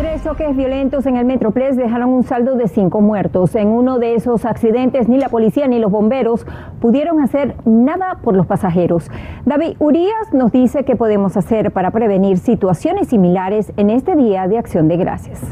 Tres choques violentos en el Metroplex dejaron un saldo de cinco muertos. En uno de esos accidentes ni la policía ni los bomberos pudieron hacer nada por los pasajeros. David Urias nos dice qué podemos hacer para prevenir situaciones similares en este Día de Acción de Gracias.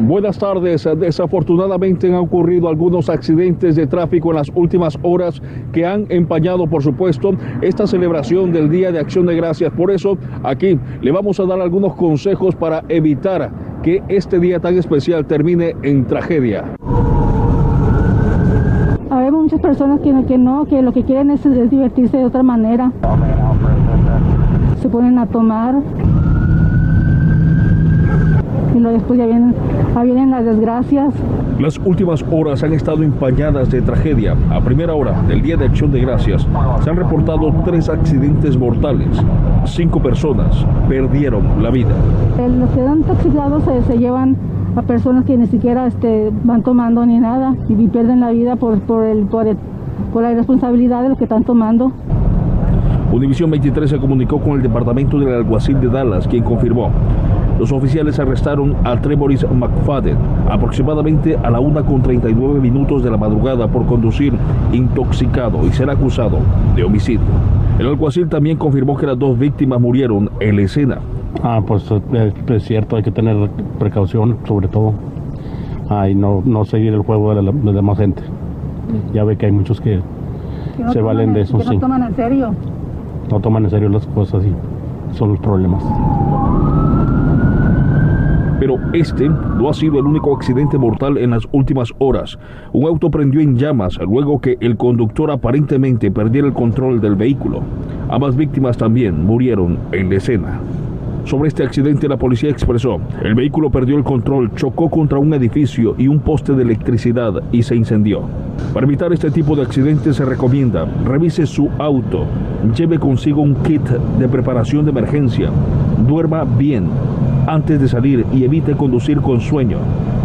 Buenas tardes. Desafortunadamente han ocurrido algunos accidentes de tráfico en las últimas horas que han empañado, por supuesto, esta celebración del Día de Acción de Gracias. Por eso, aquí le vamos a dar algunos consejos para evitar que este día tan especial termine en tragedia. Hay muchas personas que no, que lo que quieren es divertirse de otra manera. Se ponen a tomar y luego después ya vienen, ya vienen las desgracias. Las últimas horas han estado empañadas de tragedia. A primera hora del Día de Acción de Gracias se han reportado tres accidentes mortales. Cinco personas perdieron la vida. Los que dan intoxicados se, se llevan a personas que ni siquiera este, van tomando ni nada y, y pierden la vida por, por, el, por, el, por la irresponsabilidad de lo que están tomando. Univisión 23 se comunicó con el departamento del alguacil de Dallas, quien confirmó. Los oficiales arrestaron a Trevoris McFadden aproximadamente a la 1 con 39 minutos de la madrugada por conducir intoxicado y ser acusado de homicidio. El alguacil también confirmó que las dos víctimas murieron en la escena. Ah, pues es, es cierto, hay que tener precaución sobre todo. Ah, y no, no seguir el juego de la, de la demás gente. Ya ve que hay muchos que, Que no se valen de eso, que sí. no toman en serio. No toman en serio las cosas y son los problemas. Pero este no ha sido el único accidente mortal en las últimas horas. Un auto prendió en llamas luego que el conductor aparentemente perdiera el control del vehículo. Ambas víctimas también murieron en la escena. Sobre este accidente la policía expresó, el vehículo perdió el control, chocó contra un edificio y un poste de electricidad y se incendió. Para evitar este tipo de accidentes se recomienda, revise su auto, lleve consigo un kit de preparación de emergencia, duerma bien antes de salir y evite conducir con sueño.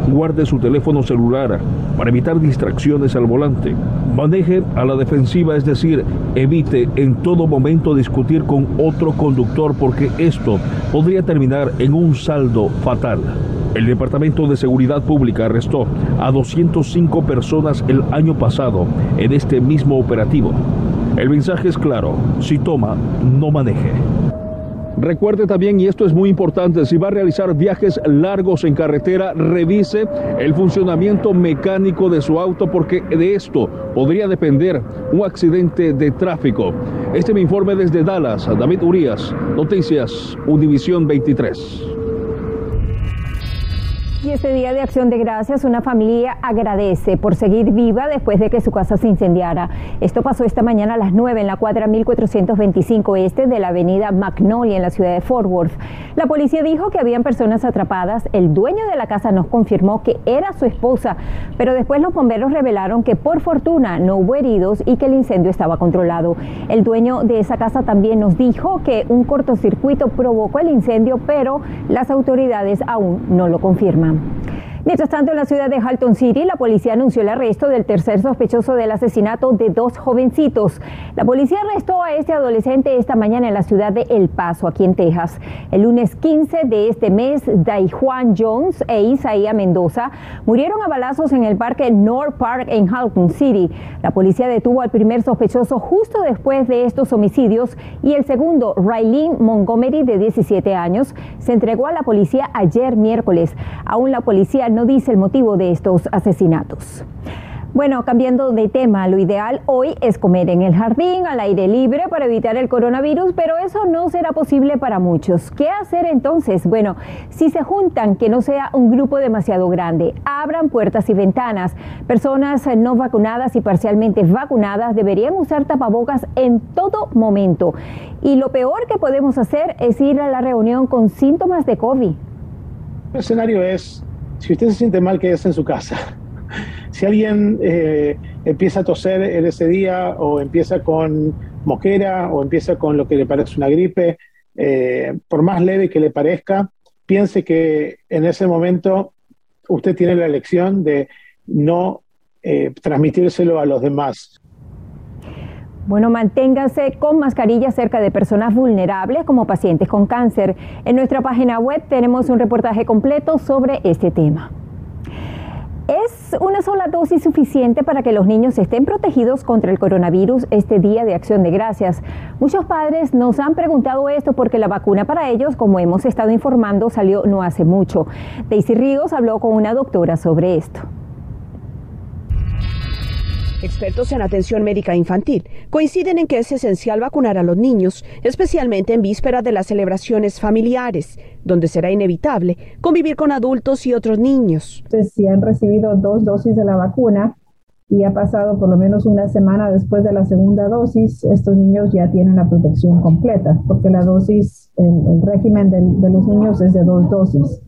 Guarde su teléfono celular para evitar distracciones al volante. Maneje a la defensiva, es decir, evite en todo momento discutir con otro conductor porque esto podría terminar en un saldo fatal. El Departamento de Seguridad Pública arrestó a 205 personas el año pasado en este mismo operativo. El mensaje es claro, si toma, no maneje. Recuerde también, y esto es muy importante, si va a realizar viajes largos en carretera, revise el funcionamiento mecánico de su auto porque de esto podría depender un accidente de tráfico. Este me informe desde Dallas, David Urias, Noticias, Univisión 23. Y este día de acción de gracias, una familia agradece por seguir viva después de que su casa se incendiara. Esto pasó esta mañana a las 9 en la cuadra 1425 este de la avenida Magnolia en la ciudad de Fort Worth. La policía dijo que habían personas atrapadas. El dueño de la casa nos confirmó que era su esposa, pero después los bomberos revelaron que por fortuna no hubo heridos y que el incendio estaba controlado. El dueño de esa casa también nos dijo que un cortocircuito provocó el incendio, pero las autoridades aún no lo confirman. Mientras tanto, en la ciudad de Halton City, la policía anunció el arresto del tercer sospechoso del asesinato de dos jovencitos. La policía arrestó a este adolescente esta mañana en la ciudad de El Paso, aquí en Texas. El lunes 15 de este mes, Daijuan Jones e Isaías Mendoza murieron a balazos en el parque North Park en Halton City. La policía detuvo al primer sospechoso justo después de estos homicidios y el segundo, Raylene Montgomery, de 17 años, se entregó a la policía ayer miércoles. Aún la policía no dice el motivo de estos asesinatos. Bueno, cambiando de tema, lo ideal hoy es comer en el jardín, al aire libre, para evitar el coronavirus, pero eso no será posible para muchos. ¿Qué hacer entonces? Bueno, si se juntan, que no sea un grupo demasiado grande, abran puertas y ventanas. Personas no vacunadas y parcialmente vacunadas deberían usar tapabocas en todo momento. Y lo peor que podemos hacer es ir a la reunión con síntomas de COVID. El escenario es, si usted se siente mal, quédese en su casa. Si alguien eh, empieza a toser en ese día o empieza con moquera o empieza con lo que le parece una gripe, eh, por más leve que le parezca, piense que en ese momento usted tiene la elección de no eh, transmitírselo a los demás. Bueno, manténganse con mascarilla cerca de personas vulnerables como pacientes con cáncer. En nuestra página web tenemos un reportaje completo sobre este tema. ¿Es una sola dosis suficiente para que los niños estén protegidos contra el coronavirus este día de acción de gracias? Muchos padres nos han preguntado esto porque la vacuna para ellos, como hemos estado informando, salió no hace mucho. Daisy Ríos habló con una doctora sobre esto. Expertos en atención médica infantil coinciden en que es esencial vacunar a los niños, especialmente en vísperas de las celebraciones familiares, donde será inevitable convivir con adultos y otros niños. Si han recibido dos dosis de la vacuna y ha pasado por lo menos una semana después de la segunda dosis, estos niños ya tienen la protección completa, porque la dosis, el, régimen de, los niños es de dos dosis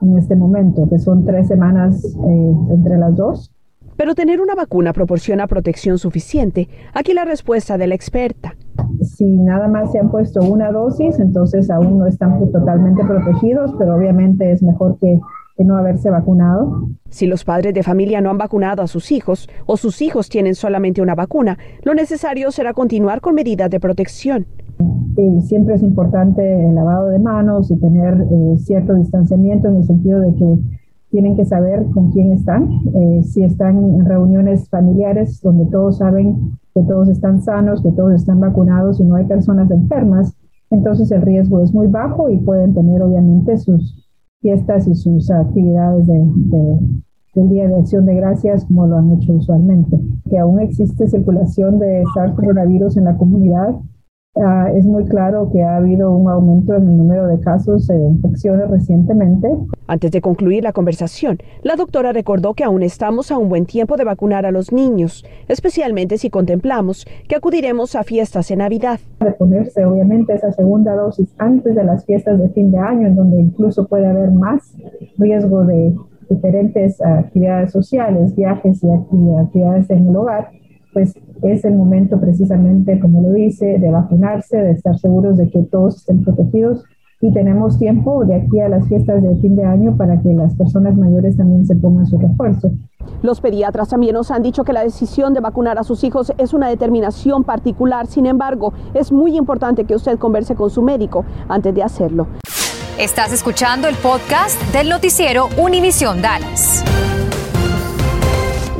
en este momento, que son tres semanas eh, entre las dos pero tener una vacuna proporciona protección suficiente. Aquí la respuesta de la experta. Si nada más se han puesto una dosis, entonces aún no están totalmente protegidos, pero obviamente es mejor que, que no haberse vacunado. Si los padres de familia no han vacunado a sus hijos o sus hijos tienen solamente una vacuna, lo necesario será continuar con medidas de protección. Y siempre es importante el lavado de manos y tener eh, cierto distanciamiento en el sentido de que tienen que saber con quién están, eh, si están en reuniones familiares donde todos saben que todos están sanos, que todos están vacunados y no hay personas enfermas, entonces el riesgo es muy bajo y pueden tener obviamente sus fiestas y sus actividades de, del Día de Acción de Gracias como lo han hecho usualmente. Que aún existe circulación de SARS coronavirus en la comunidad, Ah, es muy claro que ha habido un aumento en el número de casos de infecciones recientemente. Antes de concluir la conversación, la doctora recordó que aún estamos a un buen tiempo de vacunar a los niños, especialmente si contemplamos que acudiremos a fiestas en Navidad. De ponerse obviamente esa segunda dosis antes de las fiestas de fin de año, en donde incluso puede haber más riesgo de diferentes actividades sociales, viajes y actividades en el hogar pues es el momento precisamente, como lo dice, de vacunarse, de estar seguros de que todos estén protegidos y tenemos tiempo de aquí a las fiestas de fin de año para que las personas mayores también se pongan su refuerzo. Los pediatras también nos han dicho que la decisión de vacunar a sus hijos es una determinación particular, sin embargo, es muy importante que usted converse con su médico antes de hacerlo. Estás escuchando el podcast del noticiero Univisión Dallas.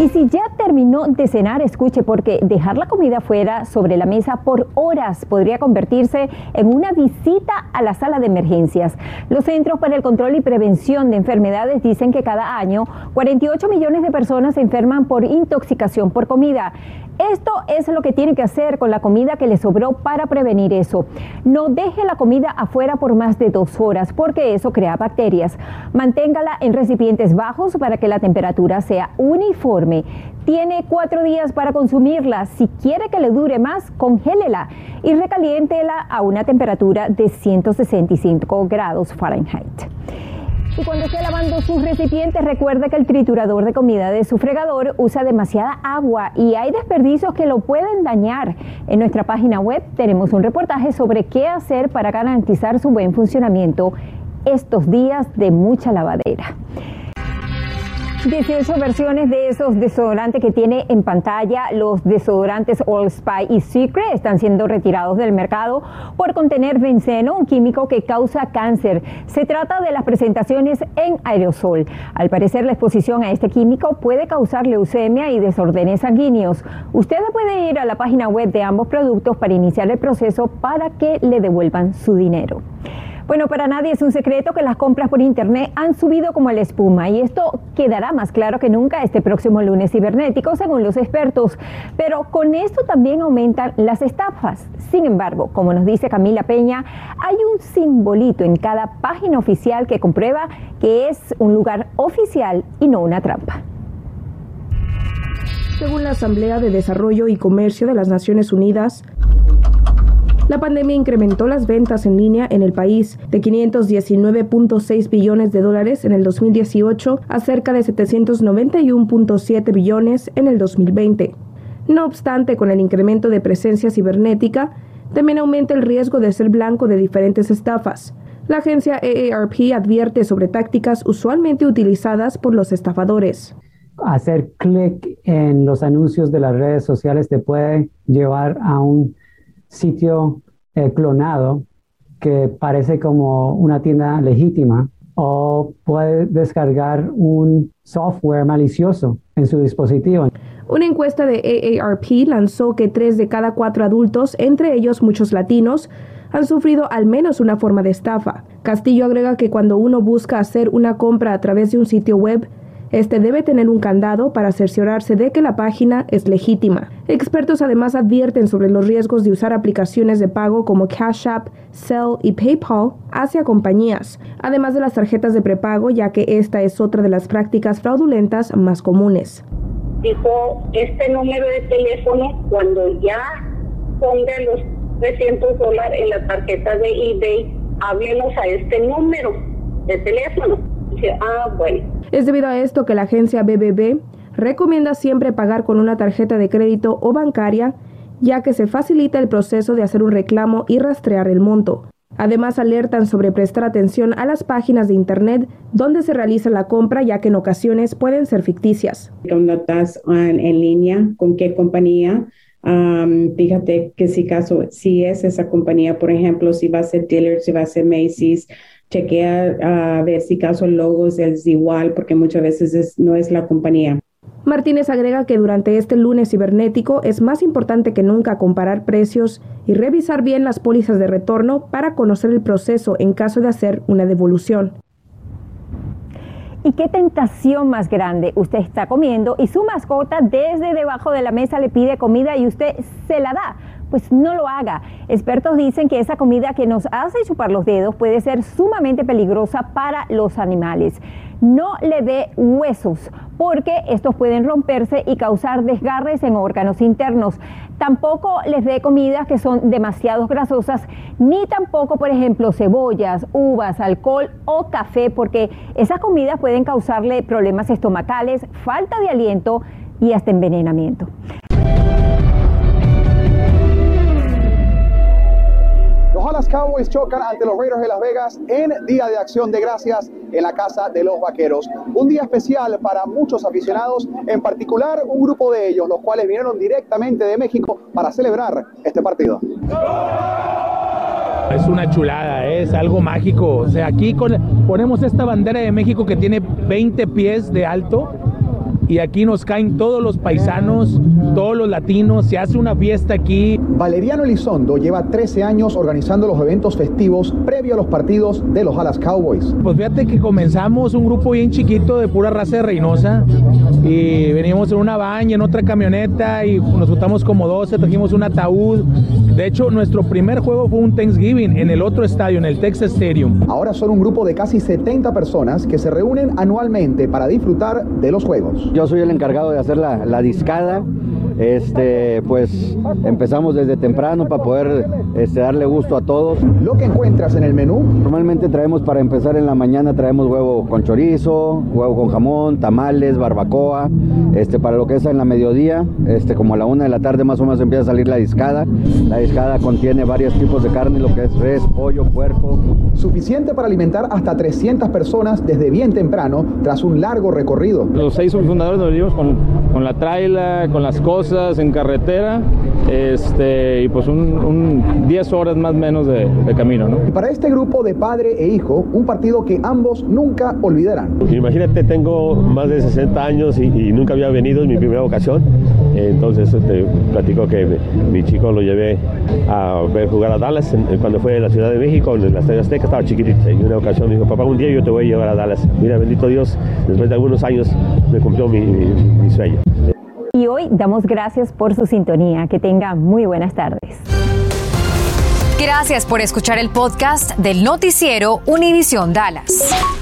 Y si ya terminó de cenar, escuche, porque dejar la comida fuera sobre la mesa por horas podría convertirse en una visita a la sala de emergencias. Los Centros para el Control y Prevención de Enfermedades dicen que cada año 48 millones de personas se enferman por intoxicación por comida. Esto es lo que tiene que hacer con la comida que le sobró para prevenir eso. No deje la comida afuera por más de dos horas porque eso crea bacterias. Manténgala en recipientes bajos para que la temperatura sea uniforme. Tiene cuatro días para consumirla. Si quiere que le dure más, congélela y recaliéntela a una temperatura de 165 grados Fahrenheit. Y cuando esté lavando sus recipientes, recuerde que el triturador de comida de su fregador usa demasiada agua y hay desperdicios que lo pueden dañar. En nuestra página web tenemos un reportaje sobre qué hacer para garantizar su buen funcionamiento estos días de mucha lavadera. 18 versiones de esos desodorantes que tiene en pantalla los desodorantes All Spy y Secret están siendo retirados del mercado por contener benceno, un químico que causa cáncer. Se trata de las presentaciones en aerosol. Al parecer la exposición a este químico puede causar leucemia y desórdenes sanguíneos. Usted puede ir a la página web de ambos productos para iniciar el proceso para que le devuelvan su dinero. Bueno, para nadie es un secreto que las compras por Internet han subido como la espuma y esto quedará más claro que nunca este próximo lunes cibernético, según los expertos. Pero con esto también aumentan las estafas. Sin embargo, como nos dice Camila Peña, hay un simbolito en cada página oficial que comprueba que es un lugar oficial y no una trampa. Según la Asamblea de Desarrollo y Comercio de las Naciones Unidas, la pandemia incrementó las ventas en línea en el país de 519.6 billones de dólares en el 2018 a cerca de 791.7 billones en el 2020. No obstante, con el incremento de presencia cibernética, también aumenta el riesgo de ser blanco de diferentes estafas. La agencia AARP advierte sobre tácticas usualmente utilizadas por los estafadores. Hacer clic en los anuncios de las redes sociales te puede llevar a un sitio eh, clonado que parece como una tienda legítima o puede descargar un software malicioso en su dispositivo. Una encuesta de AARP lanzó que tres de cada cuatro adultos, entre ellos muchos latinos, han sufrido al menos una forma de estafa. Castillo agrega que cuando uno busca hacer una compra a través de un sitio web, este debe tener un candado para cerciorarse de que la página es legítima. Expertos además advierten sobre los riesgos de usar aplicaciones de pago como Cash App, Zelle y PayPal hacia compañías, además de las tarjetas de prepago, ya que esta es otra de las prácticas fraudulentas más comunes. Dijo, este número de teléfono, cuando ya ponga los 300 dólares en la tarjeta de eBay, háblenos a este número de teléfono. Dice, ah, bueno. Es debido a esto que la agencia BBB recomienda siempre pagar con una tarjeta de crédito o bancaria, ya que se facilita el proceso de hacer un reclamo y rastrear el monto. Además, alertan sobre prestar atención a las páginas de Internet donde se realiza la compra, ya que en ocasiones pueden ser ficticias. Cuando estás en, línea, con qué compañía, fíjate que si caso, si es esa compañía, por ejemplo, si va a ser Dealer, si va a ser Macy's, chequea a ver si caso el logo es igual, porque muchas veces no es la compañía. Martínez agrega que durante este lunes cibernético es más importante que nunca comparar precios y revisar bien las pólizas de retorno para conocer el proceso en caso de hacer una devolución. ¿Y qué tentación más grande? Usted está comiendo y su mascota desde debajo de la mesa le pide comida y usted se la da pues no lo haga. Expertos dicen que esa comida que nos hace chupar los dedos puede ser sumamente peligrosa para los animales. No le dé huesos porque estos pueden romperse y causar desgarres en órganos internos. Tampoco les dé comidas que son demasiado grasosas, ni tampoco, por ejemplo, cebollas, uvas, alcohol o café, porque esas comidas pueden causarle problemas estomacales, falta de aliento y hasta envenenamiento. Cowboys chocan ante los Raiders de Las Vegas en Día de Acción de Gracias en la Casa de los Vaqueros. Un día especial para muchos aficionados, en particular un grupo de ellos, los cuales vinieron directamente de México para celebrar este partido. Es una chulada, ¿eh? es algo mágico. O sea, aquí ponemos esta bandera de México que tiene 20 pies de alto y aquí nos caen todos los paisanos, todos los latinos, se hace una fiesta aquí. Valeriano Elizondo lleva 13 años organizando los eventos festivos previo a los partidos de los Dallas Cowboys. Pues fíjate que comenzamos un grupo bien chiquito de pura raza de Reynosa y venimos en una baña, en otra camioneta y nos juntamos como 12, trajimos un ataúd. De hecho, nuestro primer juego fue un Thanksgiving en el otro estadio, en el Texas Stadium. Ahora son un grupo de casi 70 personas que se reúnen anualmente para disfrutar de los juegos. Yo soy el encargado de hacer la, la discada este, pues empezamos desde temprano para poder este, darle gusto a todos. Lo que encuentras en el menú. Normalmente traemos para empezar en la mañana, traemos huevo con chorizo, huevo con jamón, tamales, barbacoa. Este, para lo que es en la mediodía, este, como a la una de la tarde más o menos empieza a salir la discada. La discada contiene varios tipos de carne, lo que es res, pollo, puerco. Suficiente para alimentar hasta 300 personas desde bien temprano tras un largo recorrido. Los seis fundadores nos venimos con, con la traila, con las cosas en carretera este, y pues un 10 horas más o menos de, camino. ¿no? Y para este grupo de padre e hijo, un partido que ambos nunca olvidarán. Imagínate, tengo más de 60 años y, nunca había venido, en mi primera ocasión. Entonces te este, platico que mi chico lo llevé a ver jugar a Dallas cuando fue a la Ciudad de México, en la Estadio Azteca, estaba chiquitito. Y una ocasión me dijo, papá, un día yo te voy a llevar a Dallas. Mira, bendito Dios, después de algunos años me cumplió mi, mi sueño y hoy damos gracias por su sintonía. Que tenga muy buenas tardes. Gracias por escuchar el podcast del noticiero Univisión Dallas.